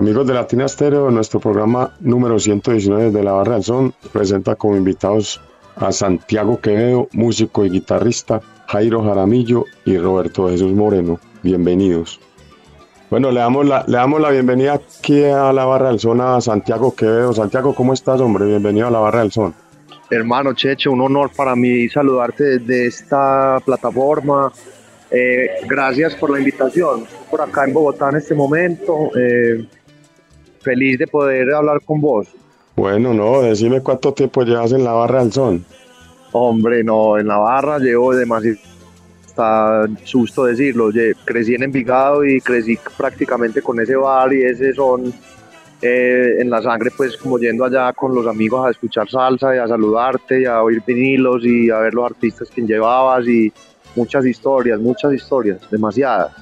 Amigos de Latina Stereo, nuestro programa número 119 de la Barra del Son presenta como invitados a Santiago Quevedo, músico y guitarrista, Jairo Jaramillo y Roberto Jesús Moreno. Bienvenidos. Bueno, le damos la, le damos la bienvenida aquí a la Barra del Son a Santiago Quevedo. Santiago, ¿cómo estás, hombre? Bienvenido a la Barra del Son. Hermano Checho, un honor para mí saludarte desde esta plataforma. Eh, gracias por la invitación. Por acá en Bogotá en este momento. Eh, feliz de poder hablar con vos. Bueno, no, decime cuánto tiempo llevas en la barra del son. Hombre, no, en la barra llevo demasiado, está susto decirlo, crecí en Envigado y crecí prácticamente con ese bar y ese son eh, en la sangre, pues como yendo allá con los amigos a escuchar salsa y a saludarte y a oír vinilos y a ver los artistas que llevabas y muchas historias, muchas historias, demasiadas.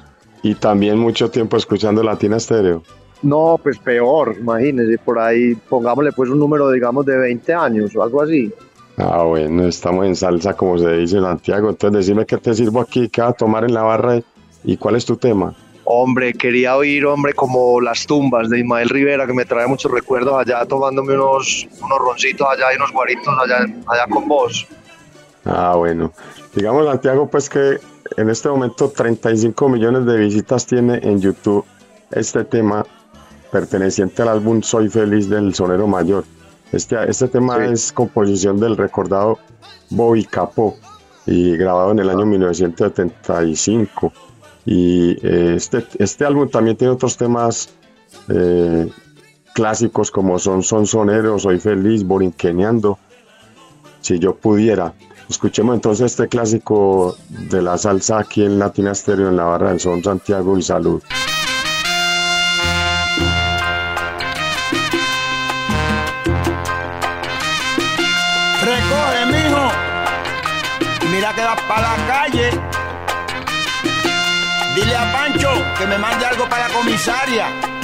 Y también mucho tiempo escuchando Latina Stereo. No, pues peor, imagínese, por ahí pongámosle pues un número, digamos, de 20 años o algo así. Ah, bueno, estamos en salsa, como se dice Santiago. Entonces, decime qué te sirvo aquí, qué va a tomar en la barra y cuál es tu tema. Hombre, quería oír, hombre, como las tumbas de Ismael Rivera, que me trae muchos recuerdos allá tomándome unos, unos roncitos allá y unos guaritos allá, allá con vos. Ah, bueno. Digamos, Santiago, pues que en este momento 35 millones de visitas tiene en YouTube este tema perteneciente al álbum Soy Feliz del Sonero Mayor. Este, este tema es composición del recordado Bobby Capó y grabado en el año 1975. Y eh, este, este álbum también tiene otros temas eh, clásicos como Son Son Sonero, Soy Feliz, Borinqueneando. Si yo pudiera. Escuchemos entonces este clásico de la salsa aquí en Latina Stereo en la barra del Son Santiago y Salud. Dile a Pancho que me mande algo para la comisaria.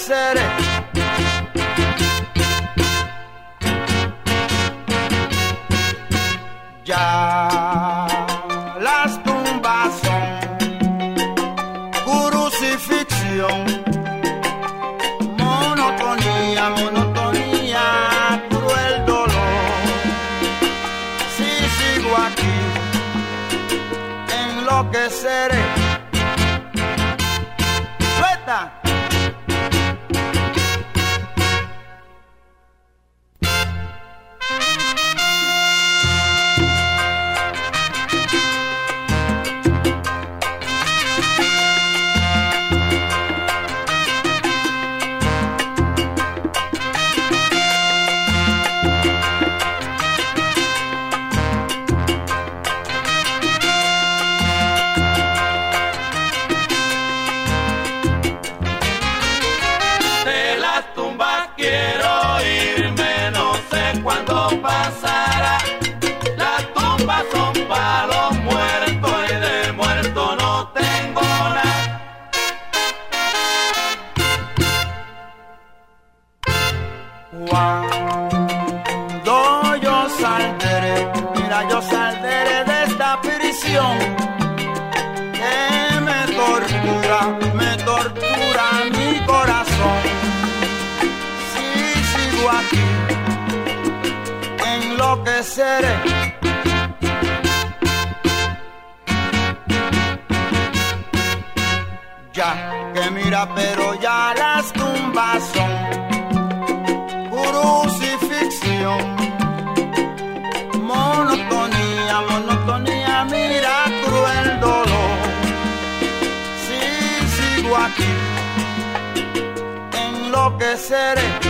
hacer. Ya las tumbas son crucifixión, monotonía, monotonía, cruel dolor. Si sigo aquí, enloqueceré. Suelta. Ya que mira, pero ya las tumbas son crucifixión. Monotonía, monotonía, mira cruel dolor. Si sigo aquí, enloqueceré.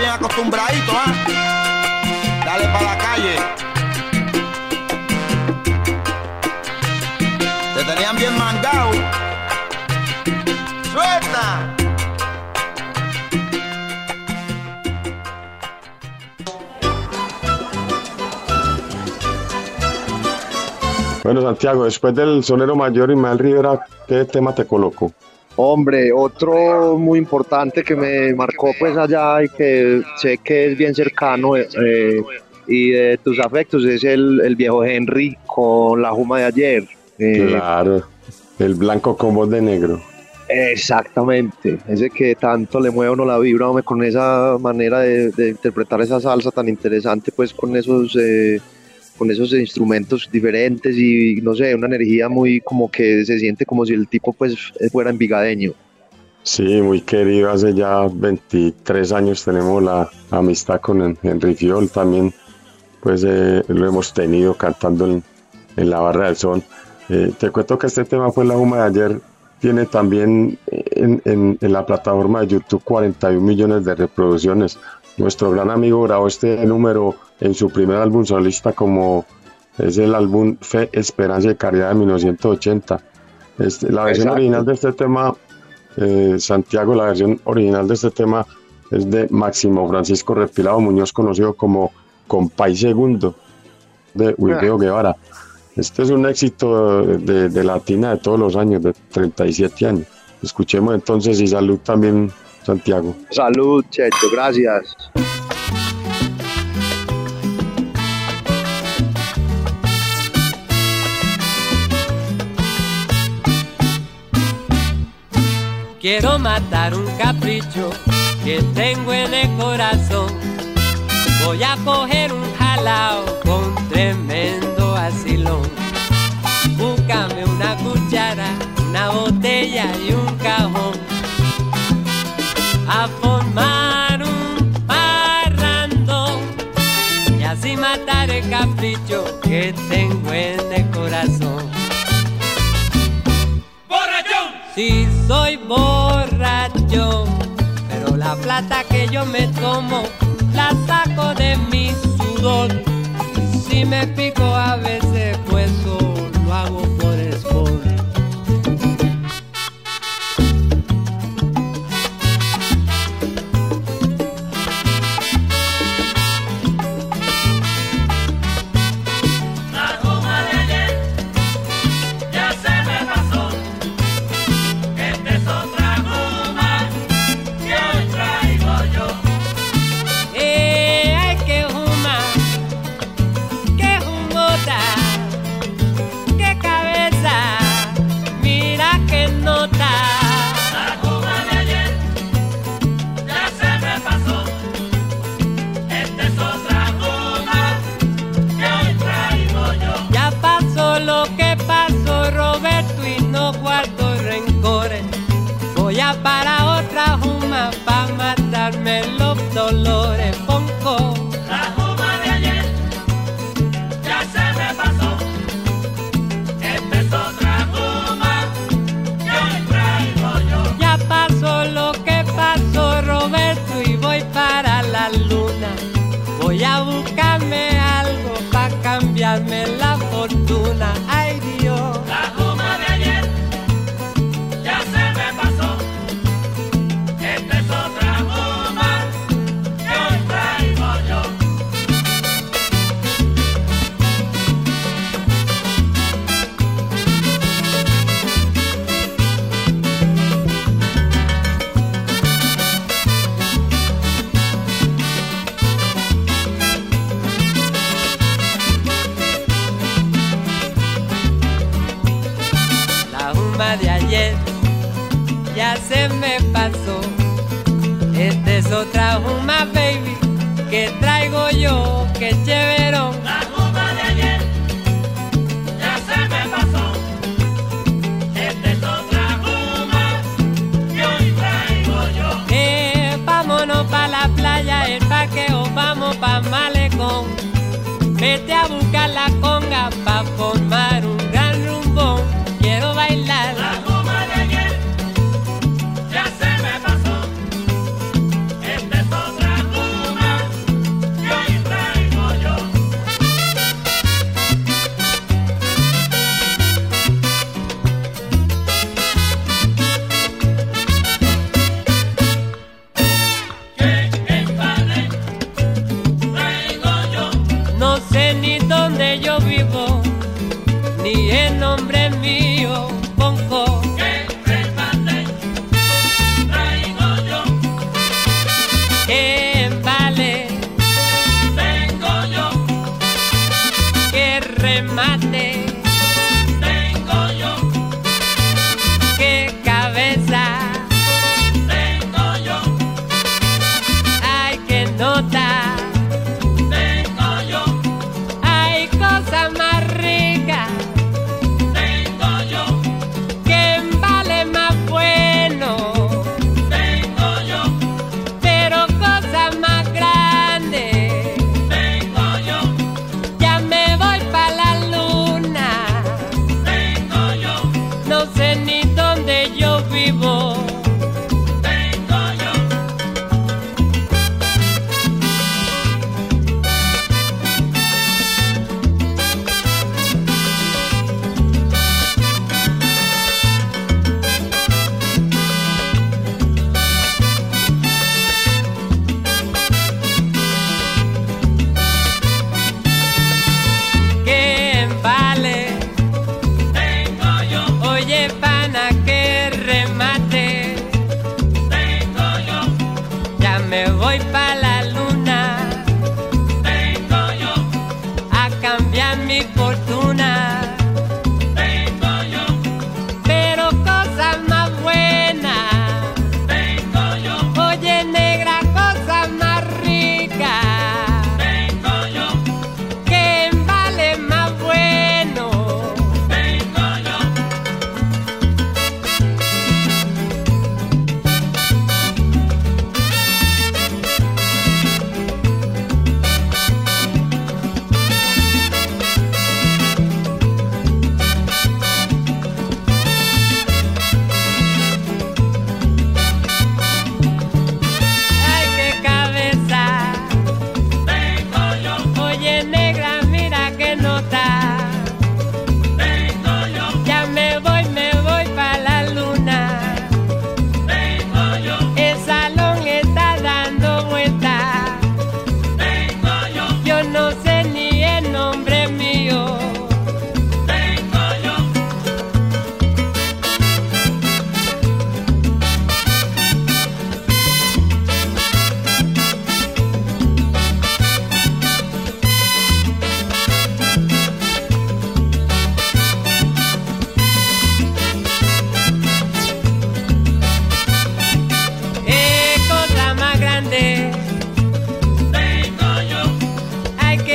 Bien acostumbradito, ¿ah? Dale para la calle. Te tenían bien mangado. ¡Suelta! Bueno, Santiago, después del sonero mayor Ismael Rivera, ¿qué tema te coloco? Hombre, otro muy importante que me marcó pues allá y que sé que es bien cercano eh, y de tus afectos es el, el viejo Henry con la Juma de ayer. Eh, Claro, el blanco con voz de negro. Exactamente, ese que tanto le mueve uno la vibra hombre, con esa manera de, de interpretar esa salsa tan interesante, pues con esos eh, con esos instrumentos diferentes y no sé, una energía muy como que se siente como si el tipo pues fuera envigadeño. Sí, muy querido, hace ya 23 años tenemos la amistad con en- Henry Fiol, también pues eh, lo hemos tenido cantando en, en la barra del son. Eh, te cuento que este tema fue la Juma de ayer, tiene también en, en- en la plataforma de YouTube 41 millones de reproducciones. Nuestro gran amigo grabó este número en su primer álbum solista como es el álbum Fe, Esperanza y Caridad de 1980. Este, la versión Exacto. original de este tema eh, Santiago, la versión original de este tema es de Máximo Francisco Respirado Muñoz, conocido como Compay Segundo, de Wilfredo Guevara. Este es un éxito de, de latina de todos los años, de 37 años. Escuchemos entonces y salud también, Santiago. Salud, Checho, gracias. Quiero matar un capricho que tengo en el corazón. Voy a coger un jalao con tremendo asilón. Búscame una cuchara, una botella y un cajón. A formar un parrandón y así matar el capricho que tengo en el corazón. Sí, soy borracho, pero la plata que yo me tomo la saco de mi sudor. Si me pico a veces, pues Vete a buscar la conga pa'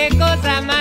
qué.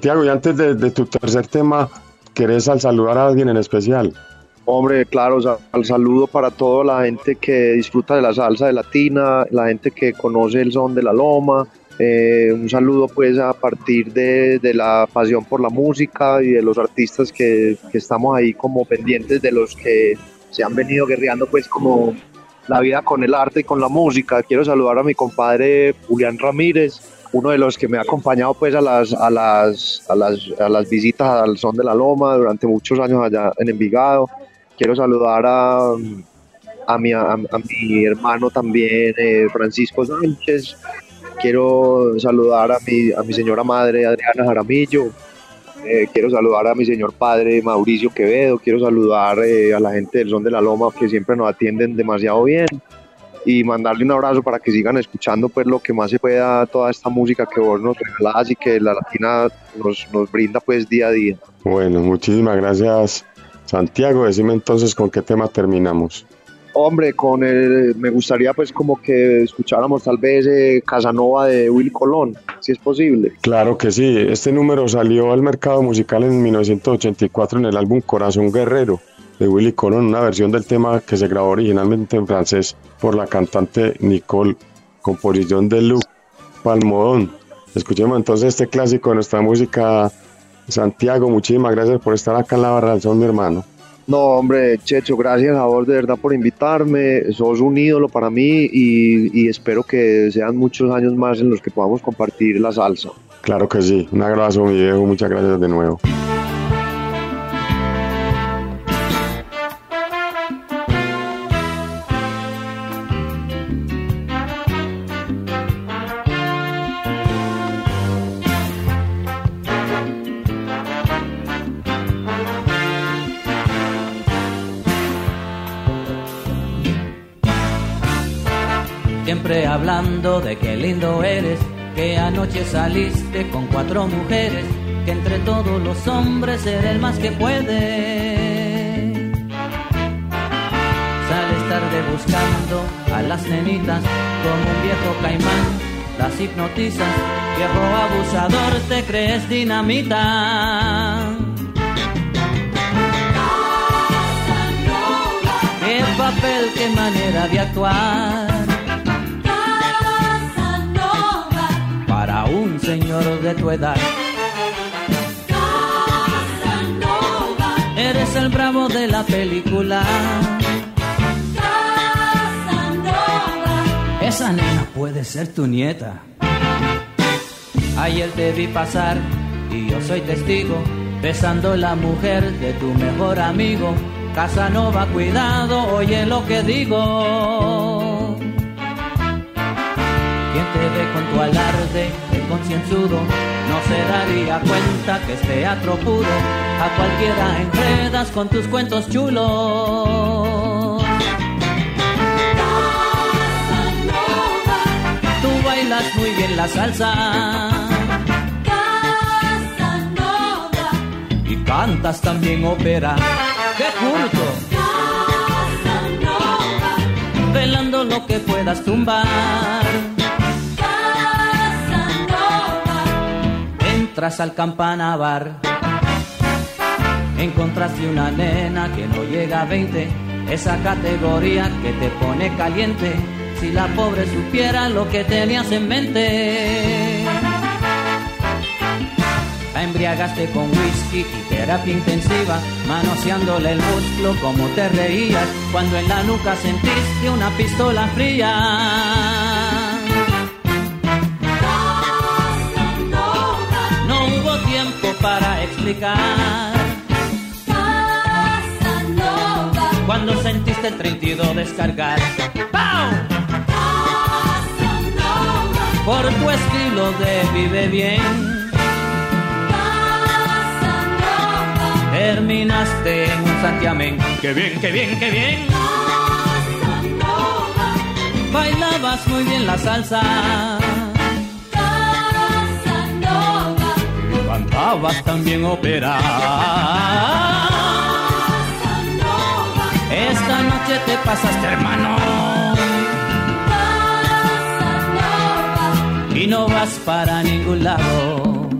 Santiago, y antes de, de tu tercer tema, ¿querés al saludar a alguien en especial? Hombre, claro, al saludo para toda la gente que disfruta de la salsa de latina, la gente que conoce el son de la loma. eh, un saludo pues a partir de, de la pasión por la música y de los artistas que, que estamos ahí como pendientes de los que se han venido guerreando pues como la vida con el arte y con la música. Quiero saludar a mi compadre Julián Ramírez, uno de los que me ha acompañado pues a las, a las, a las, a las visitas al Son de la Loma durante muchos años allá en Envigado. Quiero saludar a, a, mi, a, mi hermano también, eh, Francisco Sánchez. Quiero saludar a mi, a mi señora madre, Adriana Jaramillo. Eh, quiero saludar a mi señor padre, Mauricio Quevedo. Quiero saludar eh, a la gente del Son de la Loma que siempre nos atienden demasiado bien y mandarle un abrazo para que sigan escuchando pues lo que más se pueda toda esta música que vos nos regalás y que la latina nos, nos brinda pues día a día. Bueno, muchísimas gracias, Santiago. Decime entonces con qué tema terminamos. Hombre, con el, me gustaría pues como que escucháramos tal vez eh, Casanova de Willy Colón, si es posible. Claro que sí, este número salió al mercado musical en 1984 en el álbum Corazón Guerrero de Willy Colón, una versión del tema que se grabó originalmente en francés por la cantante Nicole, composición de Luc Palmodón. Escuchemos entonces este clásico de nuestra música. Santiago, muchísimas gracias por estar acá en la barra del son, mi hermano. No, hombre, Checho, gracias a vos de verdad por invitarme. Sos un ídolo para mí y, y espero que sean muchos años más en los que podamos compartir la salsa. Claro que sí, un abrazo, mi viejo, muchas gracias de nuevo. Hablando de qué lindo eres, que anoche saliste con cuatro mujeres, que entre todos los hombres eres el más que puede. Sales tarde buscando a las nenitas como un viejo caimán, las hipnotizas, viejo abusador, te crees dinamita. Qué papel, qué manera de actuar. Un señor de tu edad. Eres el bravo de la película. Esa nena puede ser tu nieta. Ayer te vi pasar y yo soy testigo, besando la mujer de tu mejor amigo. Casanova, cuidado, oye lo que digo. Quien te ve con tu alarde de concienzudo no se daría cuenta que es teatro puro. A cualquiera enredas con tus cuentos chulos. Tú bailas muy bien la salsa. Y cantas también ópera. ¡Qué curto! Velando lo que puedas tumbar. Entras al campana bar. Encontraste una nena que no llega a 20. Esa categoría que te pone caliente. Si la pobre supiera lo que tenías en mente. La embriagaste con whisky y terapia intensiva, manoseándole el muslo como te reías cuando en la nuca sentiste una pistola fría. Cuando sentiste el 32 descargar. ¡Pau! Por tu estilo de vive bien. Terminaste en un santiamén. ¡Qué bien, qué bien, qué bien! Bailabas muy bien la salsa. Cantabas también ópera. Esta noche te pasaste, hermano. Y no vas para ningún lado.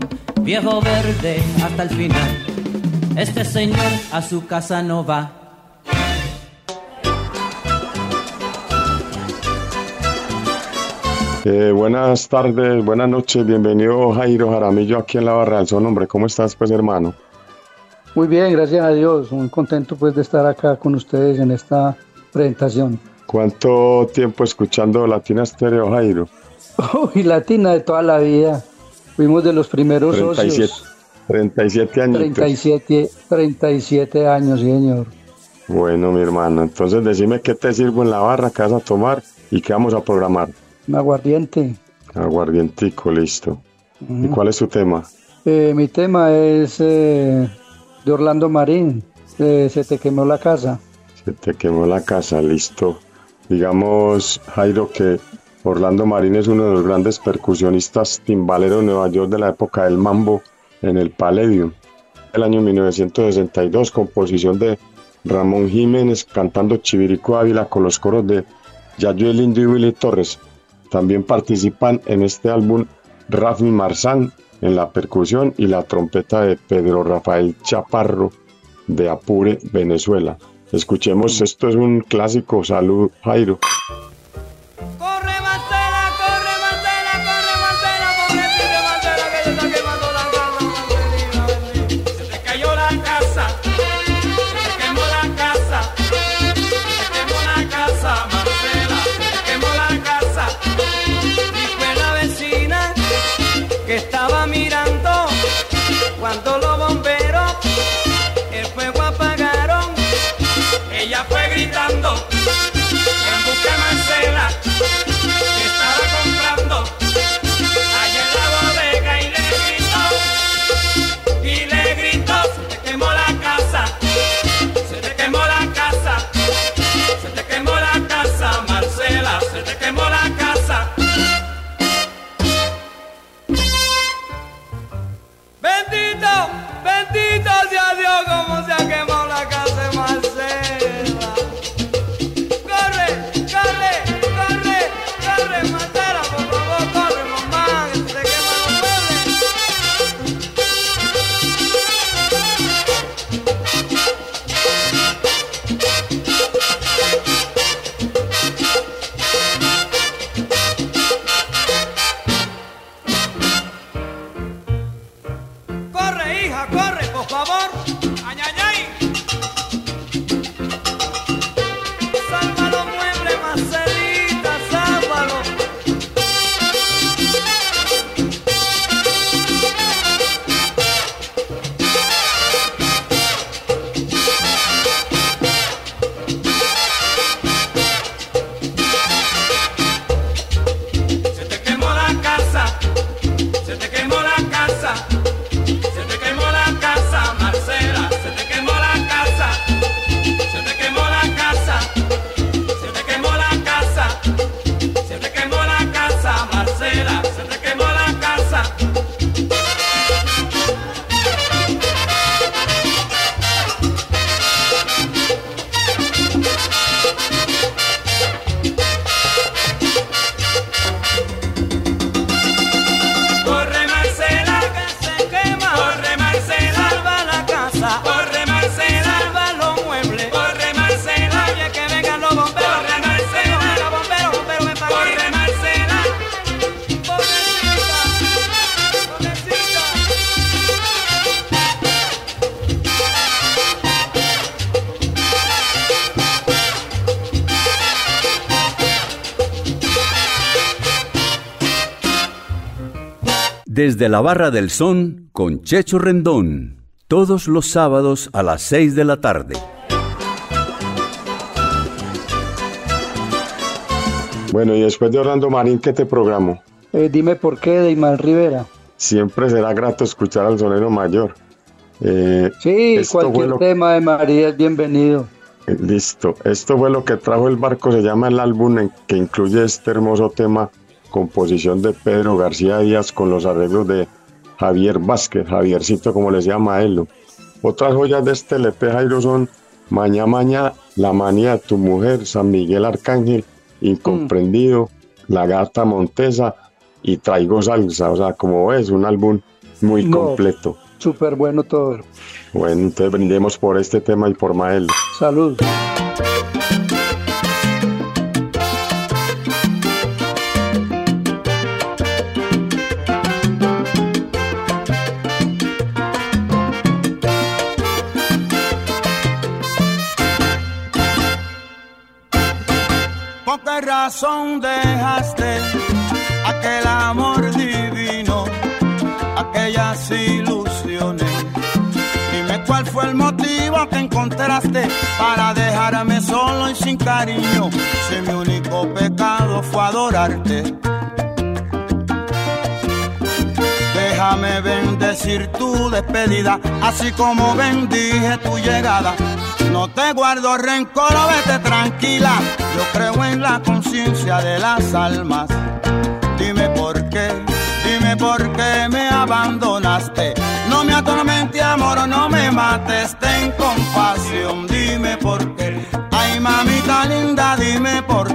viejo verde hasta el final. Este señor a su casa no va. Eh, buenas tardes, buenas noches, bienvenido Jairo Jaramillo aquí en la Barra del Sol, hombre, ¿cómo estás pues hermano? Muy bien, gracias a Dios, muy contento pues de estar acá con ustedes en esta presentación. ¿Cuánto tiempo escuchando Latina Stereo, Jairo? Uy, Latina de toda la vida, fuimos de los primeros 37, socios. 37 años. 37, 37 años, señor. Bueno, mi hermano, entonces decime qué te sirvo en la barra, qué vas a tomar y qué vamos a programar. Un aguardiente. Aguardientico, listo. ¿Y cuál es tu tema? Eh, mi tema es eh, de Orlando Marín, eh, Se te quemó la casa. Se te quemó la casa, listo. Digamos, Jairo, que Orlando Marín es uno de los grandes percusionistas timbaleros de Nueva York de la época del mambo en el Palladium. El año 1962, composición de Ramón Jiménez cantando Chivirico Ávila con los coros de Yayo el Indio y Willy Torres. También participan en este álbum Rafi Marzán en la percusión y la trompeta de Pedro Rafael Chaparro de Apure, Venezuela. Escuchemos, esto es un clásico. Salud, Jairo. Como Desde la Barra del Son con Checho Rendón. Todos los sábados a las 6 de la tarde. Bueno, y después de Orlando Marín, ¿qué te programo? Eh, dime por qué, de Imán Rivera. Siempre será grato escuchar al sonero mayor. Eh, Sí, cualquier lo- tema de María es bienvenido. eh, Listo. Esto fue lo que trajo el barco, se llama el álbum en que incluye este hermoso tema, composición de Pedro García Díaz con los arreglos de Javier Vázquez, Javiercito como les llama a él. Otras joyas de este LP Jairo son Maña Maña, La manía de tu mujer, San Miguel Arcángel, Incomprendido, La gata Montesa y Traigo Salsa. O sea, como ves, un álbum muy No. completo. Súper bueno todo. Bueno, entonces brindemos por este tema y por Mael. Salud. Qué razón dejaste aquel amor divino, aquellas ilusiones? Dime cuál fue el motivo que encontraste para dejarme solo y sin cariño, si mi único pecado fue adorarte. Déjame bendecir tu despedida, así como bendije tu llegada. No te guardo rencor, vete tranquila. Yo creo en la conciencia de las almas. Dime por qué, dime por qué me abandonaste. No me atormente, amor, no me mates, ten compasión. Dime por qué, ay mamita linda, dime por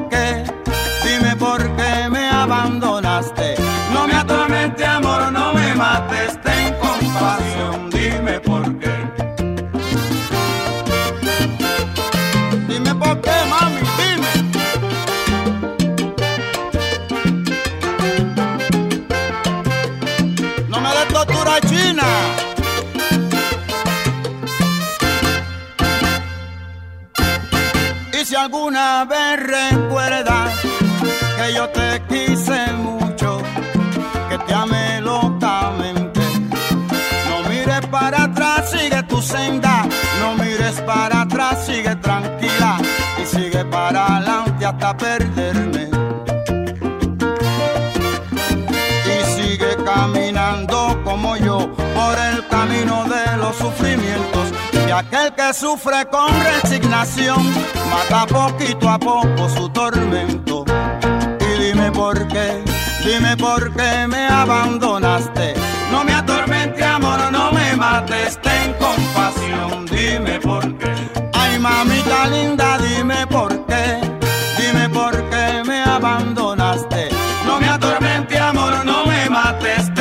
hasta perderme. Y sigue caminando como yo por el camino de los sufrimientos. Y aquel que sufre con resignación mata poquito a poco su tormento. Y dime por qué, dime por qué me abandonaste. No me atormente, amor, no me mates, ten me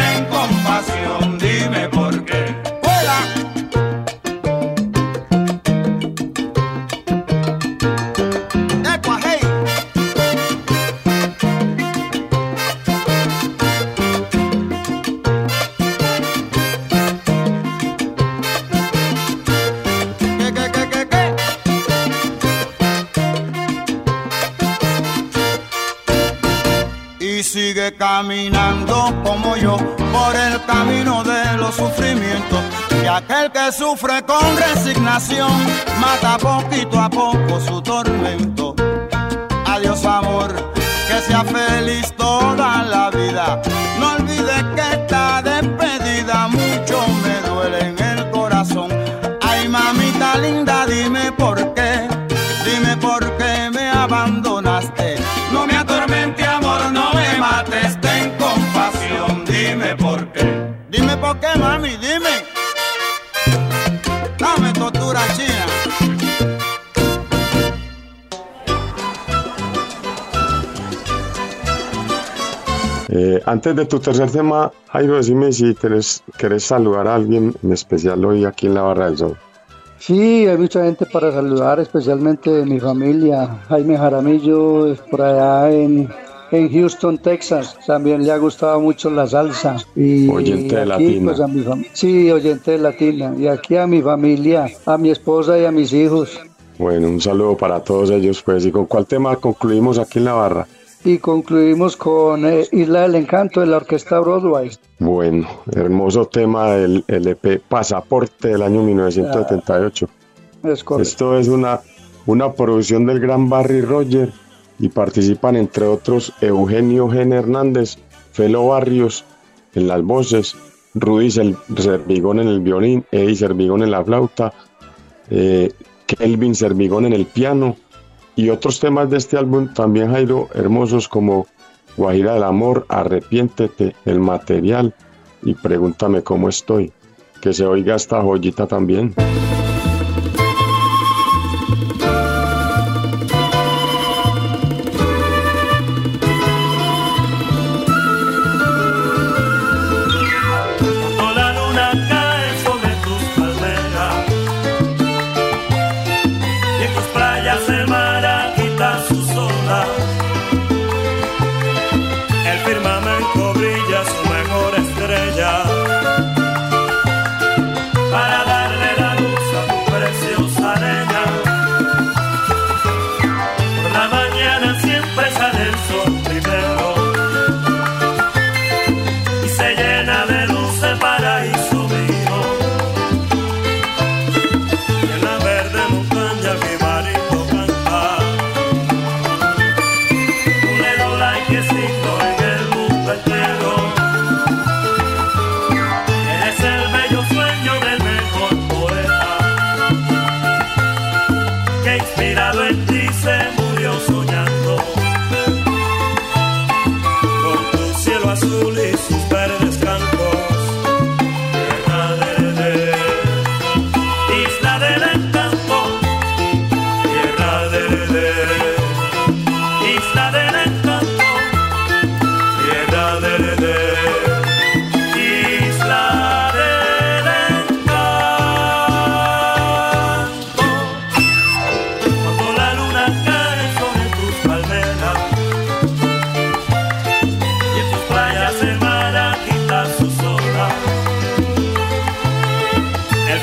sigue caminando como yo por el camino de los sufrimientos. Y aquel que sufre con resignación mata poquito a poco su tormento. Adiós amor, que sea feliz toda la vida. Por qué mami, dime. Dame tortura china. Eh, antes de tu tercer tema, Jairo, decime si querés, querés saludar a alguien en especial hoy aquí en la Barra del Sol. Sí, hay mucha gente para saludar, especialmente de mi familia. Jaime Jaramillo, es por allá en, en Houston, Texas. También le ha gustado mucho la salsa. Y Oyente de aquí, Latina. pues, a mi sí, oyente de Latina. Y aquí a mi familia, a mi esposa y a mis hijos. Bueno, un saludo para todos ellos, pues. ¿Y con cuál tema concluimos aquí en la barra? Y concluimos con eh, Isla del Encanto de la Orquesta Broadway. Bueno, hermoso tema del LP Pasaporte del año 1978. Es correcto. Esto es una, una producción del gran Barry Roger y participan entre otros Eugenio Gen Hernández, Felo Barrios en las voces, Rudy Servigón en el violín, Eddie Servigón en la flauta, eh, Kelvin Servigón en el piano y otros temas de este álbum también Jairo hermosos como Guajira del Amor, Arrepiéntete, El Material y Pregúntame cómo estoy. Que se oiga esta joyita también.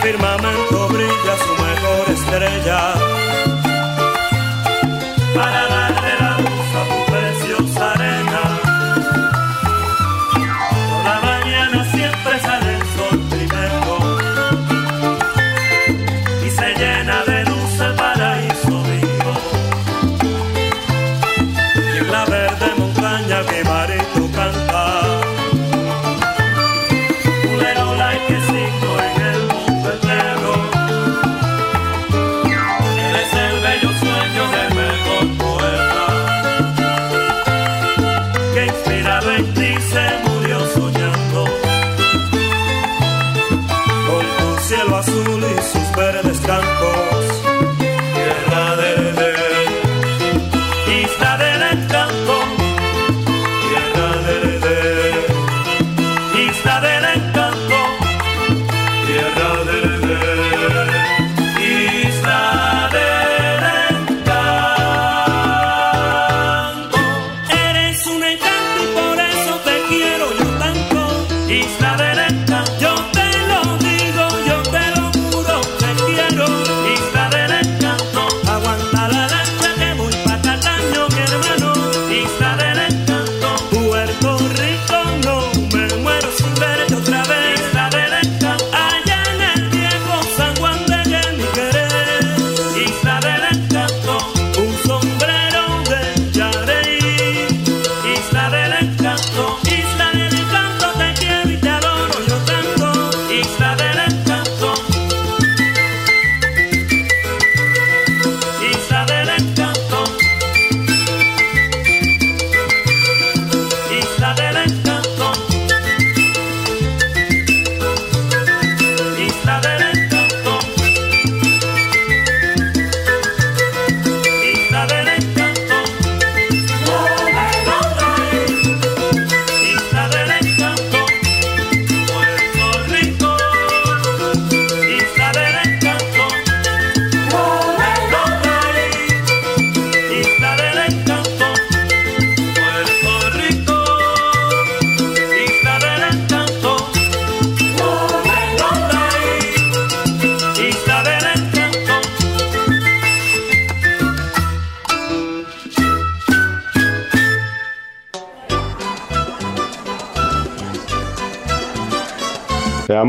Firmamento brilla su mejor estrella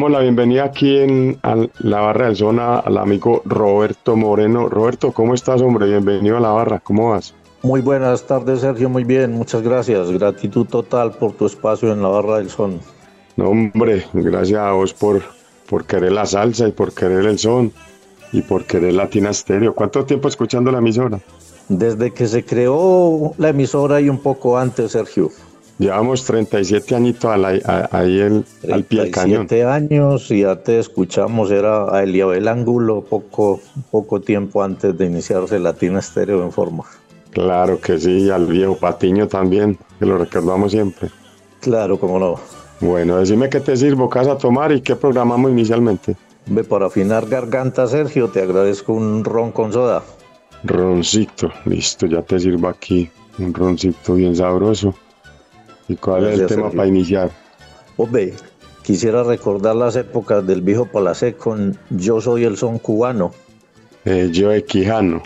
damos la bienvenida aquí en la barra del zona al amigo Roberto Moreno. Roberto, ¿cómo estás, hombre? Bienvenido a la barra, ¿cómo vas? Muy buenas tardes, Sergio. Muy bien, muchas gracias. Gratitud total por tu espacio en la barra del son. No, hombre, gracias a vos por, por querer la salsa y por querer el son y por querer Latina Stereo. ¿Cuánto tiempo escuchando la emisora? Desde que se creó la emisora y un poco antes, Sergio. Llevamos 37 añitos al- ahí el- al pie del cañón. 37 años y ya te escuchamos, era a Eliabel Ángulo poco, poco tiempo antes de iniciarse Latina Estéreo en forma. Claro que sí, y al viejo Patiño también, que lo recordamos siempre. Claro, cómo no. Bueno, decime qué te sirvo, qué vas a tomar y qué programamos inicialmente. Ve, para afinar garganta, Sergio, te agradezco un ron con soda. roncito. Listo, ya te sirvo aquí un roncito bien sabroso. ¿Y cuál es el tema para iniciar? Hombre, quisiera recordar las épocas del viejo Palacé con Yo soy el son cubano. Eh, yo de Quijano.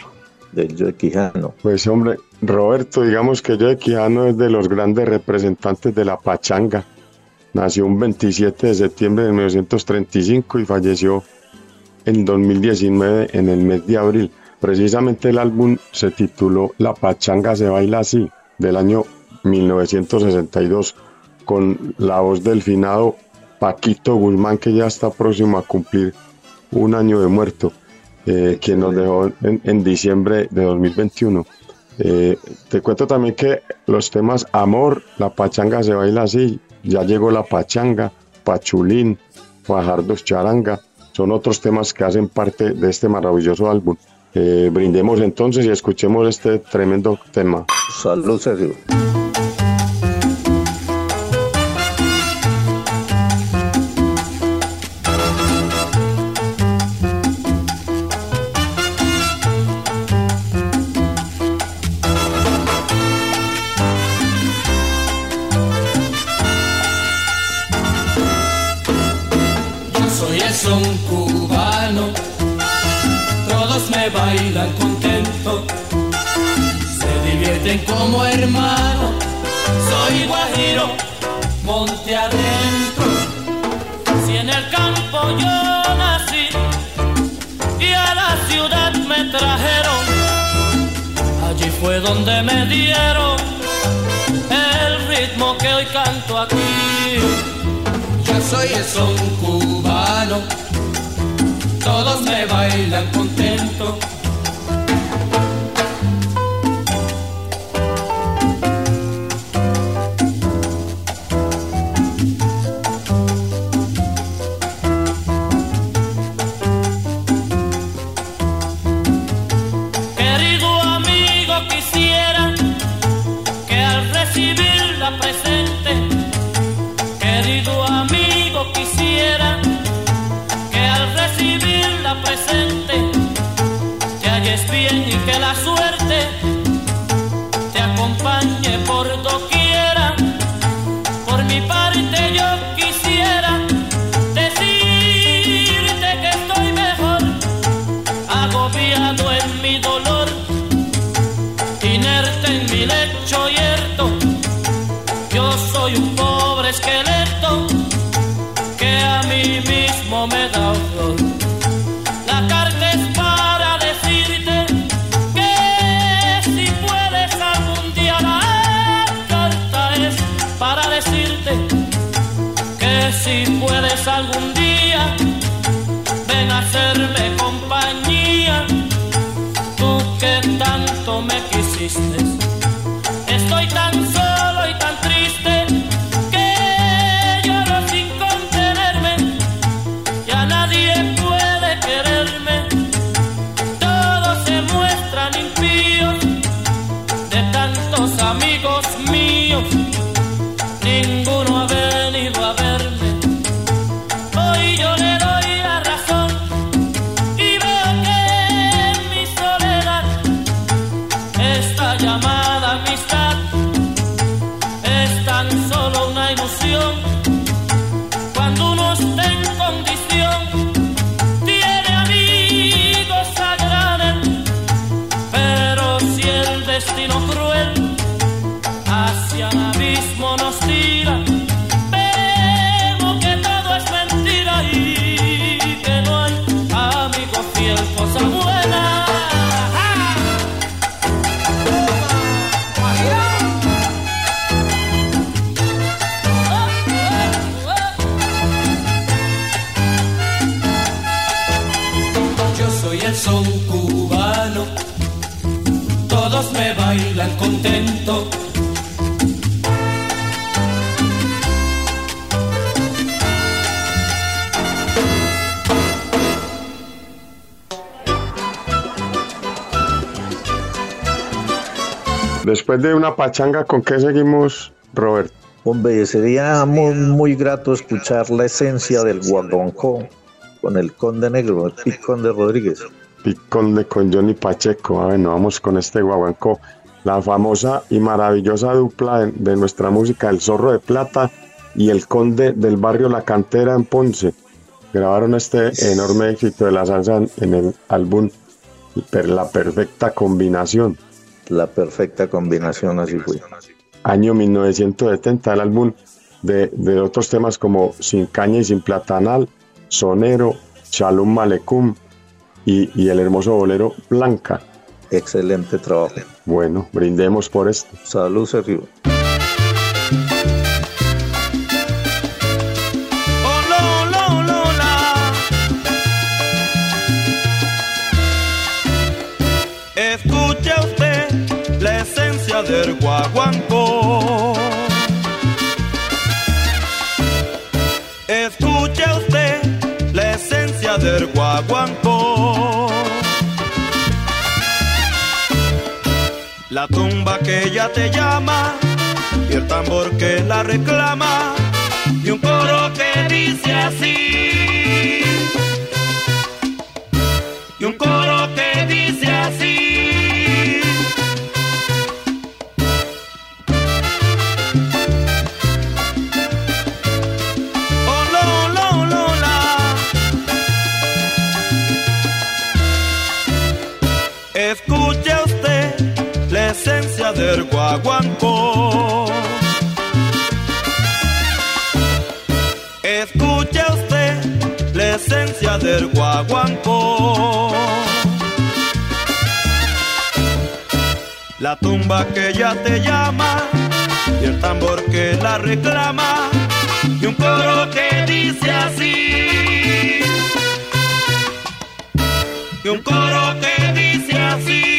Del Yo de Quijano. Pues hombre, Roberto, digamos que yo de Quijano es de los grandes representantes de la pachanga. Nació un 27 de septiembre de 1935 y falleció en 2019 en el mes de abril. Precisamente el álbum se tituló La pachanga se baila así, del año 1962, con la voz del finado Paquito Guzmán, que ya está próximo a cumplir un año de muerto, eh, quien nos dejó en, en diciembre de 2021. Eh, te cuento también que los temas Amor, La pachanga se baila así, Ya llegó la pachanga, Pachulín, Fajardos Charanga, son otros temas que hacen parte de este maravilloso álbum. Eh, brindemos entonces y escuchemos este tremendo tema. Salud, Sergio. Fue donde me dieron el ritmo que hoy canto aquí. Yo soy el son cubano, todos me bailan contento. Pachanga, ¿con qué seguimos, Robert? Hombre, sería muy, muy grato escuchar la esencia del guaguancó con el Conde Negro, el Pic Conde Rodríguez. Piconde con Johnny Pacheco. Ah, bueno, vamos con este guaguancó. La famosa y maravillosa dupla de, de nuestra música, El Zorro de Plata y El Conde del Barrio La Cantera en Ponce. Grabaron este enorme éxito de la salsa en el álbum La Perfecta Combinación. La perfecta combinación, así fue. Año 1970, el álbum de, de otros temas como Sin Caña y Sin Platanal, Sonero, Shalom Malecum y, y el hermoso bolero Blanca. Excelente trabajo. Bueno, brindemos por esto. Salud, Sergio. Guaguancó. Escuche usted la esencia del guaguancó. La tumba que ella te llama y el tambor que la reclama y un coro que dice así. Del guaguancó. Escuche usted la esencia del guaguancó. La tumba que ya te llama y el tambor que la reclama y un coro que dice así. Y un coro que dice así.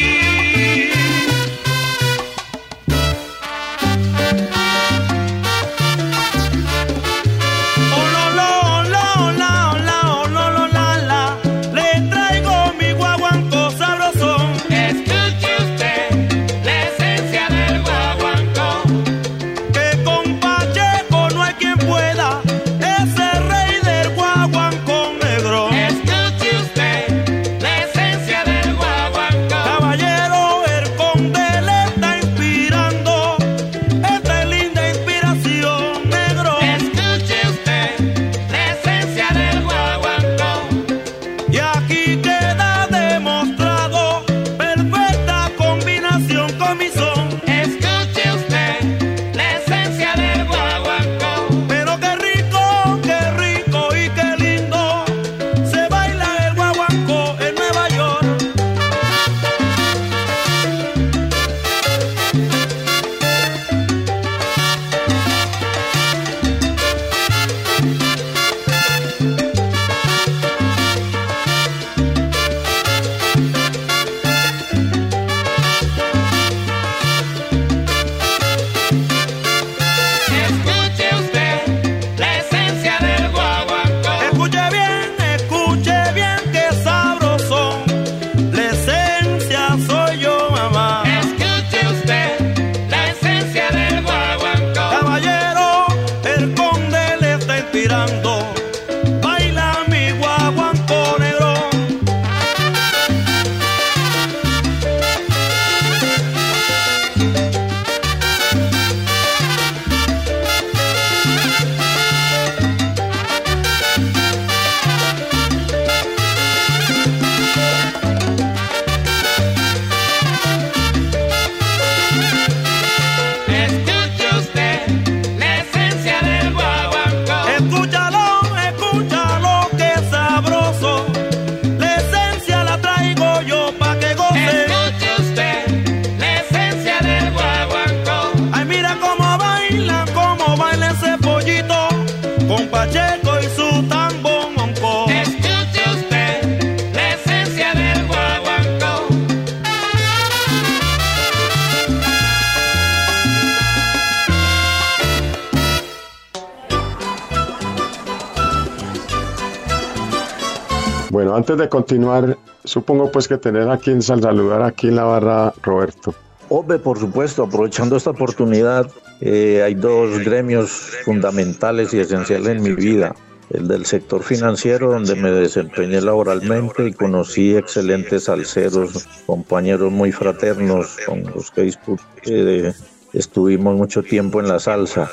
De continuar, supongo pues que tener a quien sal- saludar aquí en la barra, Roberto. Hombre, por supuesto, aprovechando esta oportunidad, eh, hay dos gremios fundamentales y esenciales en mi vida. el del sector financiero donde me desempeñé laboralmente y conocí excelentes salseros, compañeros muy fraternos con los que disputé, estuvimos mucho tiempo en la salsa.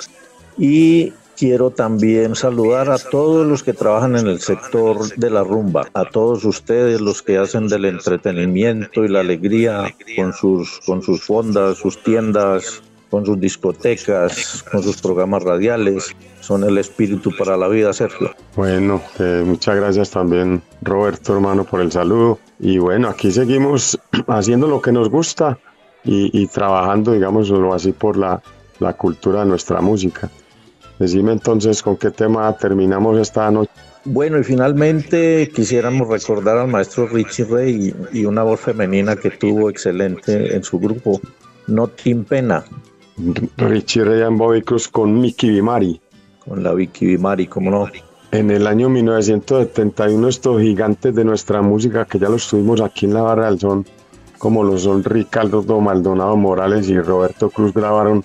Y quiero también saludar a todos los que trabajan en el sector de la rumba, a todos ustedes los que hacen del entretenimiento y la alegría con sus, con sus fondas, sus tiendas, con sus discotecas, con sus programas radiales. Son el espíritu para la vida, Sergio. Bueno, eh, muchas gracias también, Roberto, hermano, por el saludo. Y bueno, aquí seguimos haciendo lo que nos gusta y, trabajando, digámoslo así, por la, la cultura de nuestra música. Decime entonces con qué tema terminamos esta noche. Bueno, y finalmente quisiéramos recordar al maestro Richie Ray y, una voz femenina que tuvo excelente en su grupo, No Tim Pena. Richie Ray en Bobby Cruz con Mickey Bimari. Con la Vicky Bimari, ¿cómo no? En el año 1971 estos gigantes de nuestra música, que ya los tuvimos aquí en la Barra del Son, como los son Ricardo Maldonado Morales y Roberto Cruz, grabaron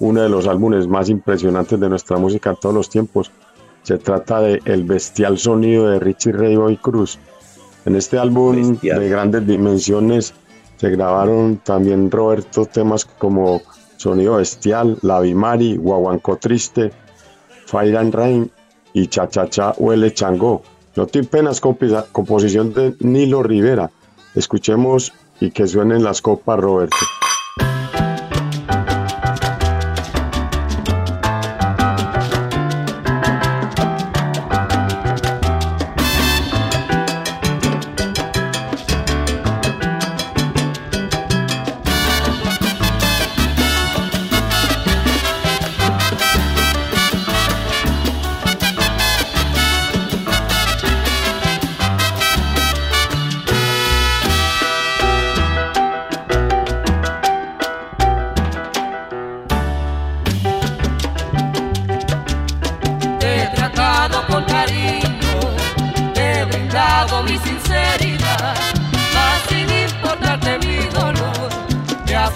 uno de los álbumes más impresionantes de nuestra música en todos los tiempos. Se trata de El Bestial Sonido de Richie Ray Boy Cruz. En este álbum de grandes dimensiones se grabaron también Roberto temas como Sonido Bestial, La Bimari, Guaguanco Triste, Fire and Rain y Cha Cha Cha Huele Chango. No te penas composición de Nilo Rivera. Escuchemos y que suenen las copas, Roberto.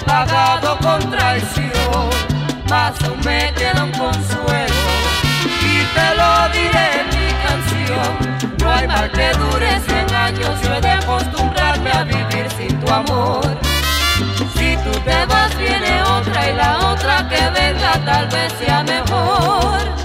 pagado con traición, mas aún me queda un consuelo. Y te lo diré en mi canción, no hay mal que dure cien años, yo he de acostumbrarme a vivir sin tu amor. Si tú te vas viene otra y la otra que venga tal vez sea mejor.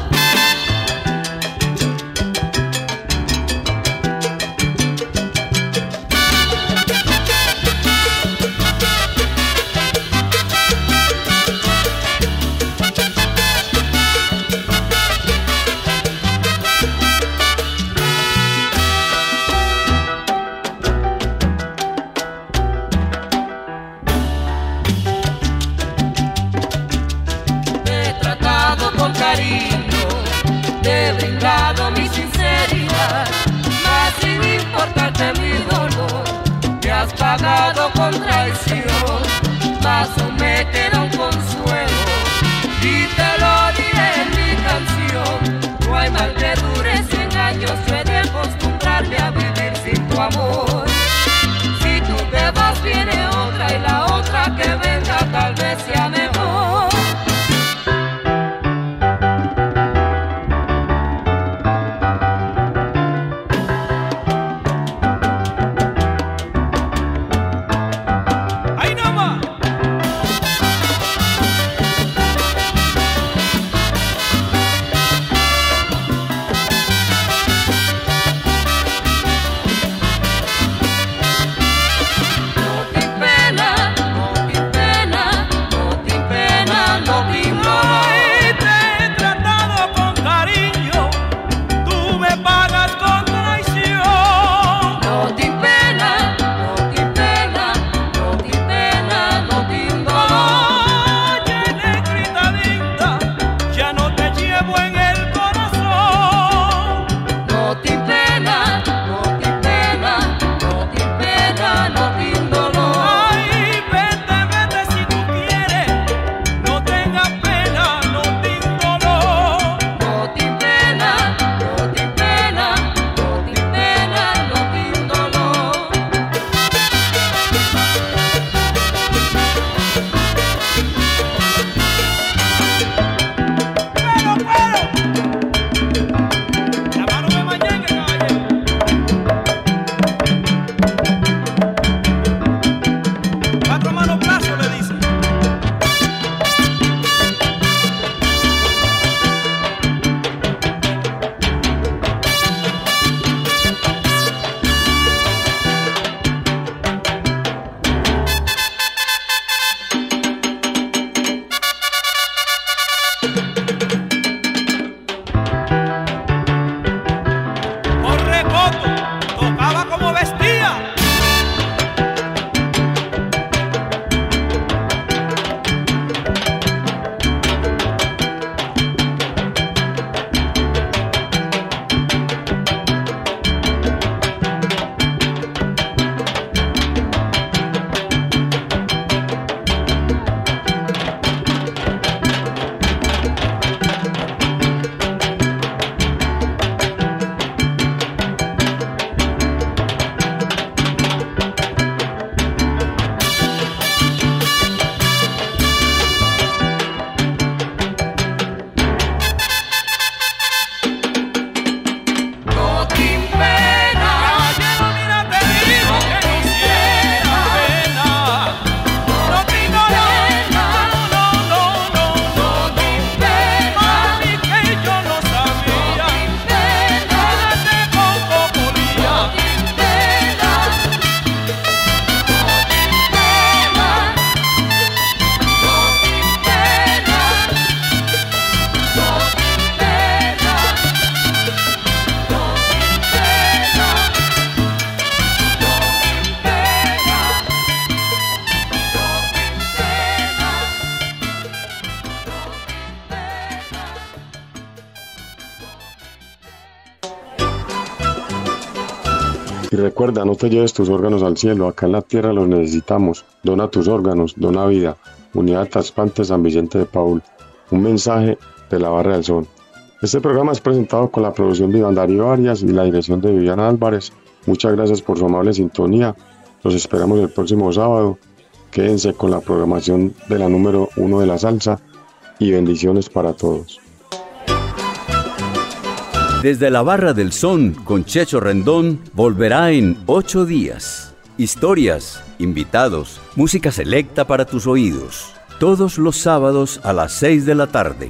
No te lleves tus órganos al cielo, acá en la tierra los necesitamos. Dona tus órganos, dona vida. Unidad Trasplante San Vicente de Paul. Un mensaje de la Barra del Sol. Este programa es presentado con la producción de Iván Darío Arias y la dirección de Viviana Álvarez. Muchas gracias por su amable sintonía. Los esperamos el próximo sábado. Quédense con la programación de la número uno de la salsa y bendiciones para todos. Desde la Barra del Son con Checho Rendón volverá en ocho días. Historias, invitados, música selecta para tus oídos. Todos los sábados a las 6 de la tarde.